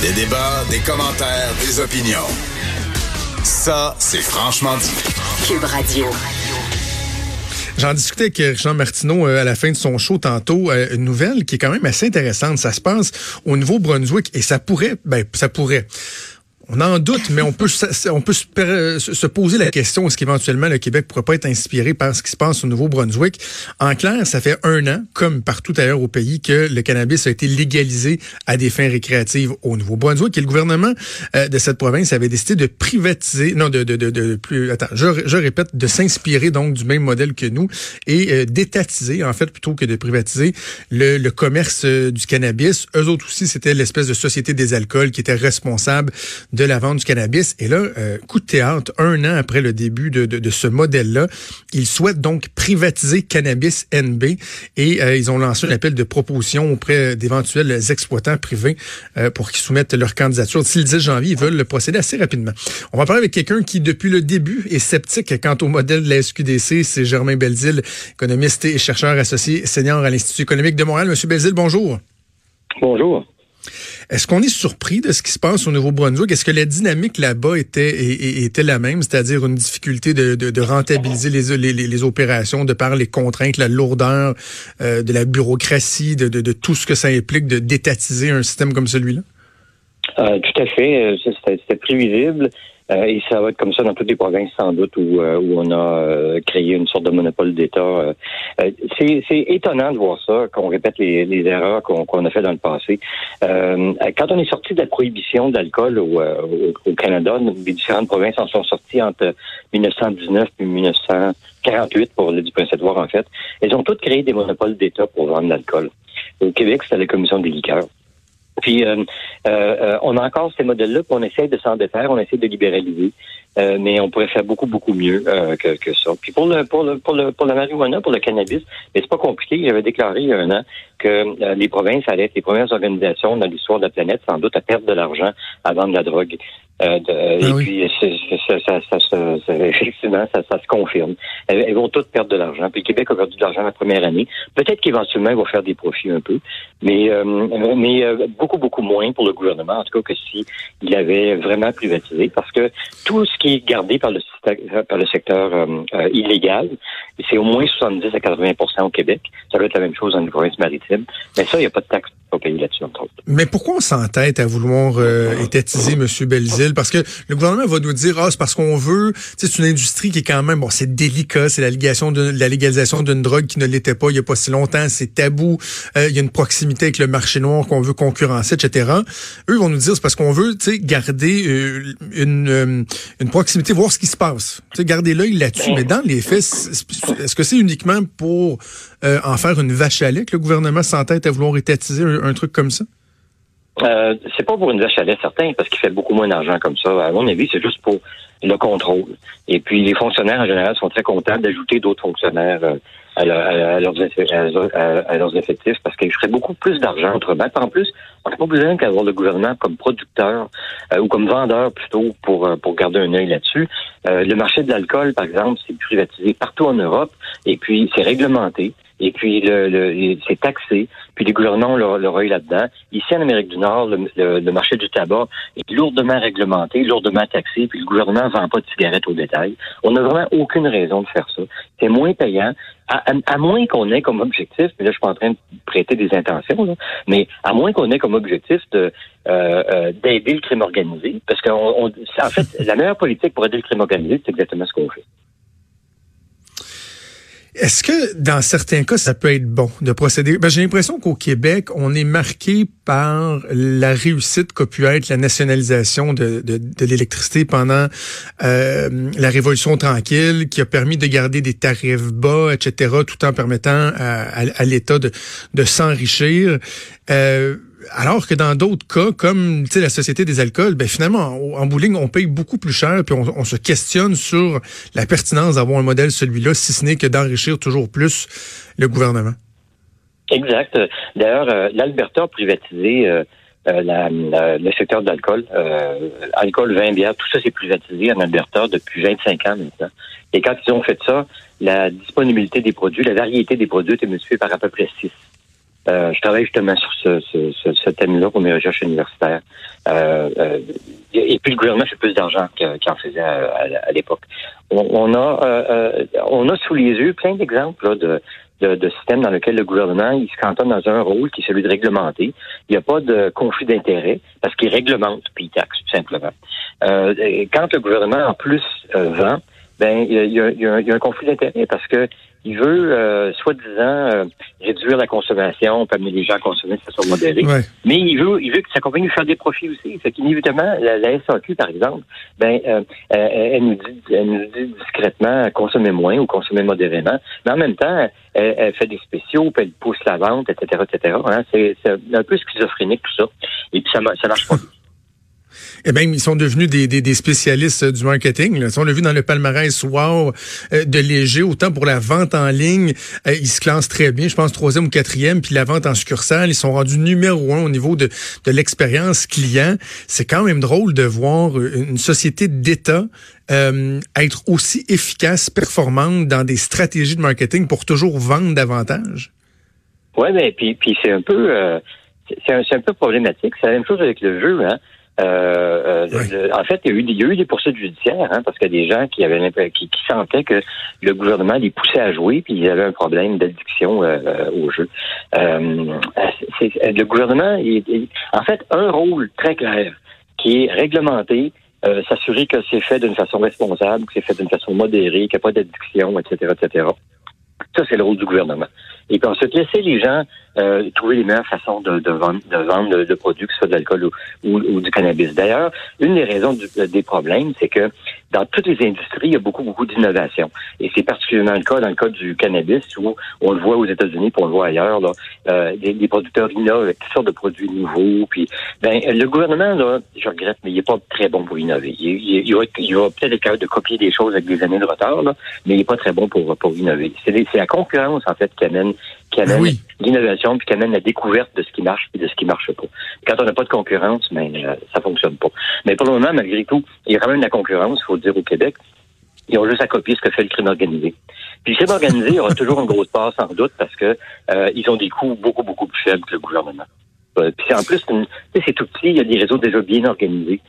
Des débats, des commentaires, des opinions. Ça, c'est franchement dit. Cube Radio. J'en discutais avec Jean Martineau euh, à la fin de son show tantôt. euh, une nouvelle qui est quand même assez intéressante. Ça se passe au Nouveau-Brunswick et ça pourrait, ben, ça pourrait. On en doute, mais on peut, on peut se, poser la question est-ce qu'éventuellement le Québec pourrait pas être inspiré par ce qui se passe au Nouveau-Brunswick? En clair, ça fait un an, comme partout ailleurs au pays, que le cannabis a été légalisé à des fins récréatives au Nouveau-Brunswick. Et le gouvernement euh, de cette province avait décidé de privatiser, non, de, de, de, plus, attends, je, je répète, de s'inspirer donc du même modèle que nous et euh, d'étatiser, en fait, plutôt que de privatiser le, le commerce euh, du cannabis. Eux autres aussi, c'était l'espèce de société des alcools qui était responsable la vente du cannabis. Et là, euh, coup de théâtre, un an après le début de, de, de ce modèle-là, ils souhaitent donc privatiser Cannabis NB et euh, ils ont lancé un appel de proposition auprès d'éventuels exploitants privés euh, pour qu'ils soumettent leur candidature. D'ici le 10 janvier, ils veulent le procéder assez rapidement. On va parler avec quelqu'un qui, depuis le début, est sceptique quant au modèle de la SQDC. C'est Germain Belzile, économiste et chercheur associé senior à l'Institut économique de Montréal. Monsieur Belzile, bonjour. Bonjour. Est-ce qu'on est surpris de ce qui se passe au Nouveau-Brunswick? Est-ce que la dynamique là-bas était, était la même, c'est-à-dire une difficulté de, de- de rentabiliser les, les, les- opérations de par les contraintes, la lourdeur euh, de la bureaucratie, de, de- tout ce que ça implique de d'étatiser un système comme celui-là? Euh, tout à fait. Euh, c'était prévisible. Euh, et ça va être comme ça dans toutes les provinces, sans doute, où, euh, où on a euh, créé une sorte de monopole d'État. C'est étonnant de voir ça, qu'on répète les, les erreurs qu'on a fait dans le passé. Quand on est sorti de la prohibition euh, au, au Canada, les différentes provinces en sont sorties entre 1919 et 1948, pour le du Prince-Édouard, en fait. Elles ont toutes créé des monopoles d'État pour vendre l'alcool. Au Québec, c'était la Commission des liqueurs. Puis, euh, euh, on a encore ces modèles-là, puis on essaie de s'en défaire, on essaie de libéraliser, euh, mais on pourrait faire beaucoup, beaucoup mieux euh, que, que ça. Puis pour le, pour le, pour le, pour la marijuana, pour le cannabis, mais c'est pas compliqué. J'avais déclaré il y a un an que euh, les provinces allaient être les premières organisations dans l'histoire de la planète, sans doute, à perdre de l'argent à vendre la drogue. Euh, de- et oui. puis, ça, ça, ça, ça- ça- effectivement, ça, se confirme. Elles, elles vont toutes perdre de l'argent. Puis le Québec a perdu de l'argent la première année. Peut-être qu'éventuellement, il va faire des profits un peu, mais, euh, mais euh, beaucoup, beaucoup moins pour le gouvernement, en tout cas que si il avait vraiment privatisé, parce que tout ce qui est gardé par le, par le secteur euh, euh, illégal, c'est au moins 70 à 80% au Québec. Ça doit être la même chose dans les provinces maritimes. Mais ça, il n'y a pas de taxe à payer là-dessus, entre autres. Mais pourquoi on s'entête à vouloir euh, étatiser M. Belzile? Parce que le gouvernement va nous dire, ah, c'est parce qu'on veut, c'est une industrie qui est quand même, bon, c'est délicat, c'est la, légalisation d'une drogue qui ne l'était pas il y a pas si longtemps, c'est tabou, euh, il y a une proximité avec le marché noir qu'on veut concurrencer, etc. Eux vont nous dire, c'est parce qu'on veut, tu sais, garder euh, une, euh, une proximité, voir ce qui se passe. Tu sais, garder l'œil là-dessus. Mais dans les faits, est-ce que c'est uniquement pour en faire une vache à lait que le gouvernement s'entête à vouloir étatiser un truc comme ça? Euh, c'est pas pour une vache à lait certain, parce qu'il fait beaucoup moins d'argent comme ça. À mon avis, c'est juste pour le contrôle. Et puis, les fonctionnaires, en général, sont très contents d'ajouter d'autres fonctionnaires euh, à, leur- à leurs, effectifs, parce qu'ils feraient beaucoup plus d'argent autrement. En plus, on n'a pas besoin d'avoir le gouvernement comme producteur euh, ou comme vendeur plutôt pour, euh, pour garder un œil là-dessus. Euh, le marché de l'alcool, par exemple, c'est privatisé partout en Europe, et puis c'est réglementé. Et puis, le, le- c'est taxé. Puis, les gouvernements ont leur, là-dedans. Ici, en Amérique du Nord, le, marché du tabac est lourdement réglementé, lourdement taxé. Puis, le gouvernement ne vend pas de cigarettes au détail. On n'a vraiment aucune raison de faire ça. C'est moins payant. À, moins qu'on ait comme objectif, mais là, je suis pas en train de prêter des intentions, là, mais à moins qu'on ait comme objectif de euh, euh, d'aider le crime organisé, parce qu'on, on- c'est- en fait, la meilleure politique pour aider le crime organisé, c'est exactement ce qu'on fait. Est-ce que dans certains cas, ça peut être bon de procéder? Ben, j'ai l'impression qu'au Québec, on est marqué par la réussite qu'a pu être la nationalisation de, de, de l'électricité pendant euh, la Révolution tranquille, qui a permis de garder des tarifs bas, etc., tout en permettant à, à- à l'État de, de s'enrichir. Euh, alors que dans d'autres cas, comme la Société des alcools, ben finalement, en, ligne, on paye beaucoup plus cher, puis on, se questionne sur la pertinence d'avoir un modèle celui-là, si ce n'est que d'enrichir toujours plus le gouvernement. Exact. D'ailleurs, euh, l'Alberta a privatisé euh, euh, le secteur de l'alcool. Alcool, vin, bière, tout ça c'est privatisé en Alberta depuis 25 ans maintenant. Et quand ils ont fait ça, la disponibilité des produits, la variété des produits était multipliée par à peu près 6. Euh, je travaille justement sur ce, ce, ce, ce thème-là pour mes recherches universitaires. Euh, euh, et puis le gouvernement fait plus d'argent qu'il en faisait à, l'époque. On, a euh, on a sous les yeux plein d'exemples de, de, de, systèmes dans lesquels le gouvernement il se cantonne dans un rôle qui est celui de réglementer. Il n'y a pas de conflit d'intérêt parce qu'il réglemente puis il taxe tout simplement. quand le gouvernement en plus vend, ben il y a, il y a, il y a un conflit d'intérêt parce que il veut, euh, soi-disant, euh, réduire la consommation, peut amener les gens à consommer de façon modérée. Mais il veut, il veut que sa compagnie fasse des profits aussi. C'est qu'inévitablement, la, la, SAQ, par exemple, ben, euh, elle, nous dit, elle nous dit discrètement consommer moins ou consommer modérément. Mais en même temps, elle, fait des spéciaux, puis elle pousse la vente, etc., etc. Hein. C'est un peu schizophrénique tout ça. Et puis ça, ça marche pas. Eh bien, ils sont devenus des, des, des spécialistes du marketing. Là. On l'a vu dans le palmarès Wow euh, de Léger, autant pour la vente en ligne, euh, ils se classent très bien, je pense troisième ou quatrième, puis la vente en succursale, ils sont rendus numéro un au niveau de, de l'expérience client. C'est quand même drôle de voir une société d'État euh, être aussi efficace, performante dans des stratégies de marketing pour toujours vendre davantage. Oui, mais puis, puis c'est un peu... Euh, c'est un, un, peu problématique. C'est la même chose avec le jeu. Hein? Euh, euh en fait, il y, a eu, il y, a eu, des poursuites judiciaires, hein, parce qu'il y a des gens qui avaient qui, qui, sentaient que le gouvernement les poussait à jouer, puis ils avaient un problème d'addiction euh, euh au jeu. Euh, le gouvernement, il, en fait, un rôle très clair qui est réglementé, s'assurer que c'est fait d'une façon responsable, que c'est fait d'une façon modérée, qu'il n'y a pas d'addiction, etc., etc. Ça, c'est le rôle du gouvernement. Et puis ensuite, laisser les gens euh, trouver les meilleures façons de, de vendre, de vendre de, produits, que ce soit de l'alcool ou, ou, du cannabis. D'ailleurs, une des raisons des problèmes, c'est que dans toutes les industries, il y a beaucoup, beaucoup d'innovation. Et c'est particulièrement le cas dans le cas du cannabis, où on le voit aux États-Unis, puis on le voit ailleurs, là, euh, les, producteurs innovent avec toutes sortes de produits nouveaux. Puis, ben, le gouvernement, là, je regrette, mais il n'est pas très bon pour innover. Il, il, il va, va peut-être être capable de copier des choses avec des années de retard, là, mais il n'est pas très bon pour, pour innover. C'est la concurrence, en fait, qui amène qui amène l'innovation puis qui amène la découverte de ce qui marche et de ce qui marche pas. Quand on n'a pas de concurrence, mais ben, euh, ça fonctionne pas. Mais pour le moment, malgré tout, il y a quand même de la concurrence, il faut le dire au Québec. Ils ont juste à copier ce que fait le crime organisé. Puis le crime organisé il y aura toujours une grosse part, sans doute, parce que euh, ils ont des coûts beaucoup, beaucoup plus faibles que le gouvernement. Euh, puis en plus, c'est tout petit, il y a des réseaux déjà bien organisés.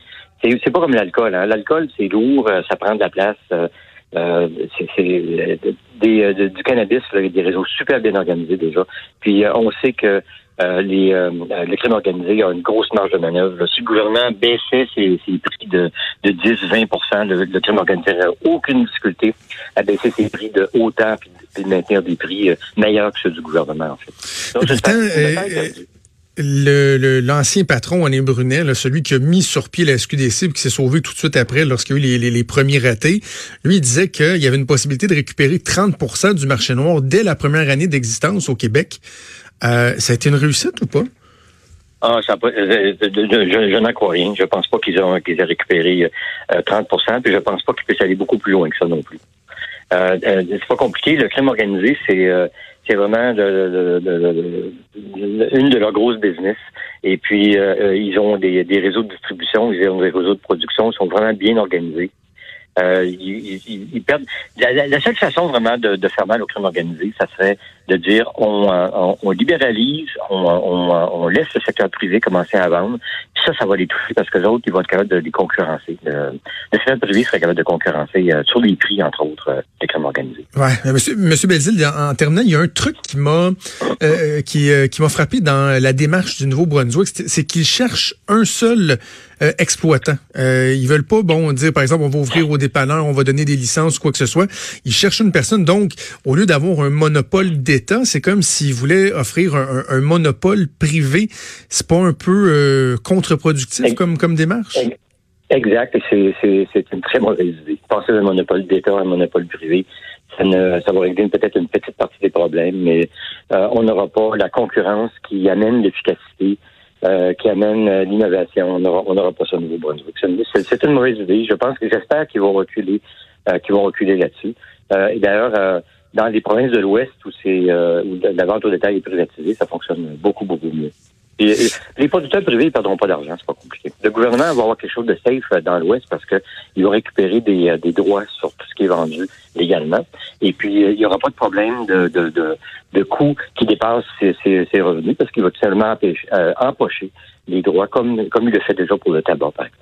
C'est pas comme l'alcool. Hein. L'alcool, c'est lourd, ça prend de la place. Euh, c'est euh, des, du cannabis, a des réseaux super bien organisés déjà. Puis euh, on sait que les, le crime organisé a une grosse marge de manœuvre. Si le gouvernement baissait ses, prix de, de 10-20 le, le, crime organisé n'aurait aucune difficulté à baisser ses prix de autant puis de maintenir des prix meilleurs que ceux du gouvernement, en fait. Donc, le, l'ancien patron, René Brunet, celui qui a mis sur pied la SQDC et qui s'est sauvé tout de suite après lorsqu'il y a eu les, les, premiers ratés, lui il disait qu'il y avait une possibilité de récupérer 30% du marché noir dès la première année d'existence au Québec. Euh, ça a été une réussite ou pas? Ah, ça, je, je, n'en crois rien. Je pense pas qu'ils ont qu'ils aient récupéré 30% euh, puis je pense pas qu'ils puissent aller beaucoup plus loin que ça non plus. Euh, euh c'est pas compliqué. Le crime organisé, c'est euh, c'est vraiment une de leurs grosses business. Et puis, euh, ils ont des, des, réseaux de distribution, ils ont des réseaux de production, ils sont vraiment bien organisés. Euh, ils, perdent. La, seule façon vraiment de, de, faire mal au crime organisé, ça serait de dire on, on, on libéralise, on, on, laisse le secteur privé commencer à vendre. Puis ça, ça va les toucher parce que les autres, ils vont être capables de les concurrencer. Le, secteur privé serait capable de concurrencer euh, sur les prix, entre autres, euh, des crimes organisés. Ouais, monsieur, monsieur Belzil, en, terminant, il y a un truc qui m'a euh, qui, qui m'a frappé dans la démarche du Nouveau-Brunswick, c'est qu'il cherche un seul exploitant. Euh, ils veulent pas, bon, dire par exemple, on va ouvrir au dépanneur, on va donner des licences ou quoi que ce soit. Ils cherchent une personne. Donc, au lieu d'avoir un monopole d'État, c'est comme s'ils voulaient offrir un, monopole privé. C'est pas un peu euh, contre-productif comme, comme démarche? Exact. C'est une très mauvaise idée. Penser à un monopole d'État, un monopole privé, ça, ne, ça va régler peut-être une petite partie des problèmes, mais euh, on n'aura pas la concurrence qui amène l'efficacité, euh, qui amène l'innovation. On n'aura pas ça au Nouveau-Brunswick. C'est une mauvaise idée. Je pense que j'espère qu'ils vont reculer, qu'ils vont reculer là-dessus. et d'ailleurs, dans les provinces de l'Ouest où c'est euh, où la vente au détail est privatisée, ça fonctionne beaucoup, beaucoup mieux. Et, les producteurs privés, ils perdront pas d'argent, c'est pas compliqué. le gouvernement va avoir quelque chose de safe dans l'Ouest parce qu'il va récupérer des, des droits sur tout ce qui est vendu légalement. Et puis, il n'y aura pas de problème de, de, de, de coûts qui dépassent ses, ses, revenus parce qu'il va tout simplement empocher les droits comme, comme il le fait déjà pour le tabac, par exemple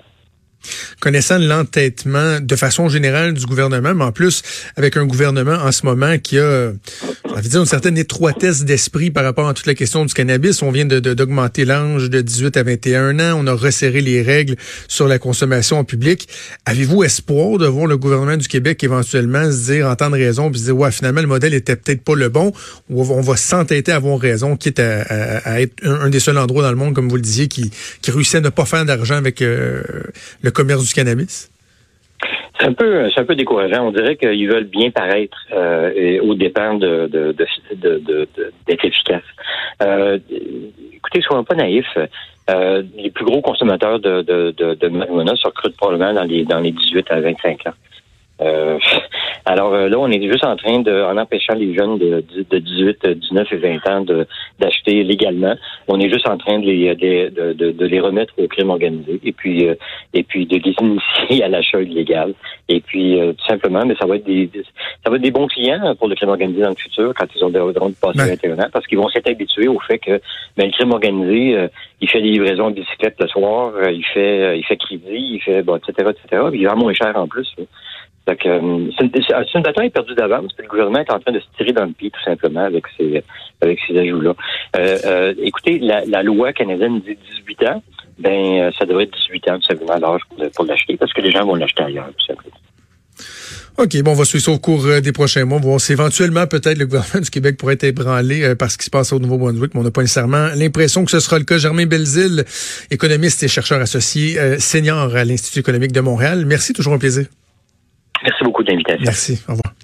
connaissant l'entêtement de façon générale du gouvernement, mais en plus avec un gouvernement en ce moment qui a, envie dire, une certaine étroitesse d'esprit par rapport à toute la question du cannabis. On vient de, d'augmenter l'âge de 18 à 21 ans. On a resserré les règles sur la consommation en public. Avez-vous espoir de voir le gouvernement du Québec éventuellement se dire, entendre raison, puis se dire, ouais, finalement, le modèle était peut-être pas le bon, ou on va s'entêter à avoir raison, quitte à, être un, des seuls endroits dans le monde, comme vous le disiez, qui, qui à ne pas faire d'argent avec euh, le commerce cannabis? C'est un peu, c'est un peu décourageant. On dirait qu'ils veulent bien paraître euh, et au dépend de, d'être efficaces. Euh, écoutez, soyons pas naïfs. Euh, les plus gros consommateurs de, de marijuana se recrutent probablement dans les dans les 18 à 25 ans. Euh, alors euh, là, on est juste en train de, en empêchant les jeunes de, de 18, 19 et 20 ans de d'acheter légalement, on est juste en train de les, de, de, de les remettre au crime organisé et puis euh, et puis de les initier à l'achat illégal. Et puis tout simplement, mais ça va être des ça va être des bons clients pour le crime organisé dans le futur quand ils ont devront passer 21 ans parce qu'ils vont s'être habitués au fait que ben, le crime organisé, il fait des livraisons de bicyclette le soir, il fait il fait crédit, il fait bon, etc. etc. Puis il vend moins cher en plus. Euh, c'est une, bataille perdue d'avance. Le gouvernement est en train de se tirer dans le pied tout simplement avec ces avec ces ajouts-là. Euh, euh, écoutez, la, loi canadienne dit 18 ans. Ben, ça devrait être 18 ans tout simplement l'âge pour, l'acheter parce que les gens vont l'acheter ailleurs tout simplement. OK, bon, on va suivre ça au cours des prochains mois. Voir si éventuellement, peut-être, le gouvernement du Québec pourrait être ébranlé par ce qui se passe au Nouveau-Brunswick, mais on n'a pas nécessairement l'impression que ce sera le cas. Germain Belzile, économiste et chercheur associé senior à l'Institut économique de Montréal. Merci, toujours un plaisir. Merci beaucoup de l'invitation. Merci. Au revoir.